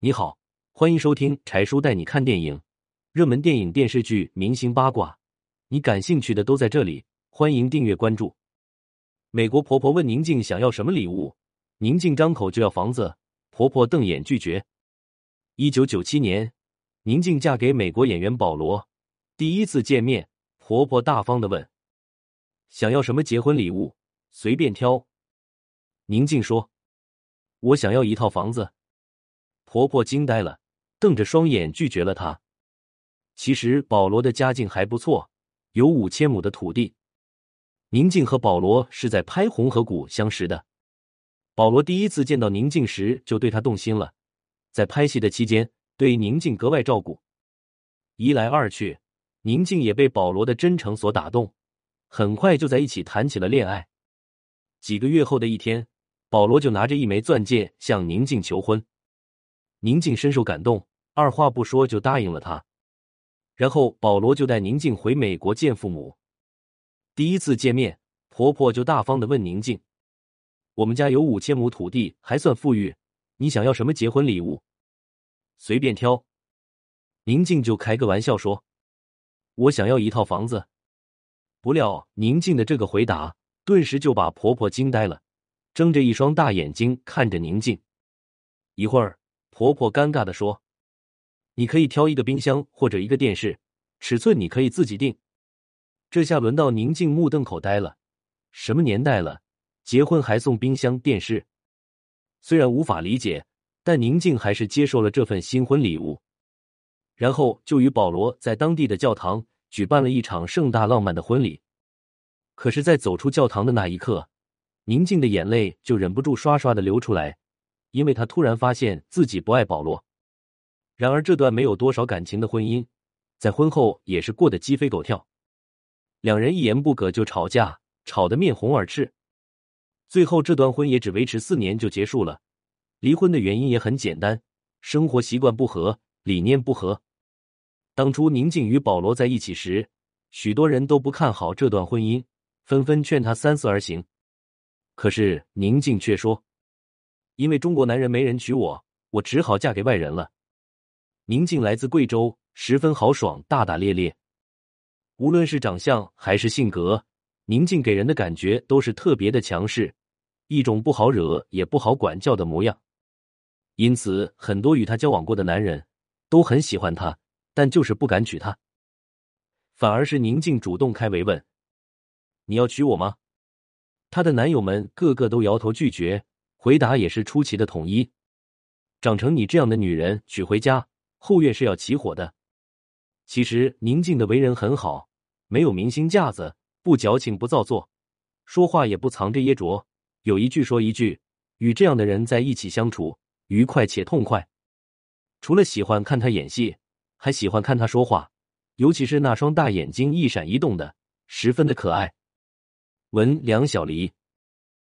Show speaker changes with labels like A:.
A: 你好，欢迎收听柴叔带你看电影，热门电影、电视剧、明星八卦，你感兴趣的都在这里。欢迎订阅关注。美国婆婆问宁静想要什么礼物，宁静张口就要房子，婆婆瞪眼拒绝。一九九七年，宁静嫁给美国演员保罗，第一次见面，婆婆大方的问：“想要什么结婚礼物？随便挑。”宁静说：“我想要一套房子。”婆婆惊呆了，瞪着双眼拒绝了她。其实保罗的家境还不错，有五千亩的土地。宁静和保罗是在拍《红河谷》相识的。保罗第一次见到宁静时就对她动心了，在拍戏的期间对宁静格外照顾。一来二去，宁静也被保罗的真诚所打动，很快就在一起谈起了恋爱。几个月后的一天，保罗就拿着一枚钻戒向宁静求婚。宁静深受感动，二话不说就答应了他。然后保罗就带宁静回美国见父母。第一次见面，婆婆就大方的问宁静：“我们家有五千亩土地，还算富裕，你想要什么结婚礼物？随便挑。”宁静就开个玩笑说：“我想要一套房子。”不料宁静的这个回答，顿时就把婆婆惊呆了，睁着一双大眼睛看着宁静。一会儿。婆婆尴尬的说：“你可以挑一个冰箱或者一个电视，尺寸你可以自己定。”这下轮到宁静目瞪口呆了。什么年代了，结婚还送冰箱电视？虽然无法理解，但宁静还是接受了这份新婚礼物。然后就与保罗在当地的教堂举办了一场盛大浪漫的婚礼。可是，在走出教堂的那一刻，宁静的眼泪就忍不住刷刷的流出来。因为他突然发现自己不爱保罗，然而这段没有多少感情的婚姻，在婚后也是过得鸡飞狗跳，两人一言不合就吵架，吵得面红耳赤。最后这段婚也只维持四年就结束了。离婚的原因也很简单，生活习惯不合，理念不合。当初宁静与保罗在一起时，许多人都不看好这段婚姻，纷纷劝他三思而行。可是宁静却说。因为中国男人没人娶我，我只好嫁给外人了。宁静来自贵州，十分豪爽、大大咧咧。无论是长相还是性格，宁静给人的感觉都是特别的强势，一种不好惹也不好管教的模样。因此，很多与她交往过的男人都很喜欢她，但就是不敢娶她。反而是宁静主动开围问：“你要娶我吗？”她的男友们个个都摇头拒绝。回答也是出奇的统一，长成你这样的女人娶回家，后院是要起火的。其实宁静的为人很好，没有明星架子，不矫情不造作，说话也不藏着掖着，有一句说一句。与这样的人在一起相处，愉快且痛快。除了喜欢看他演戏，还喜欢看他说话，尤其是那双大眼睛一闪一动的，十分的可爱。文梁小黎。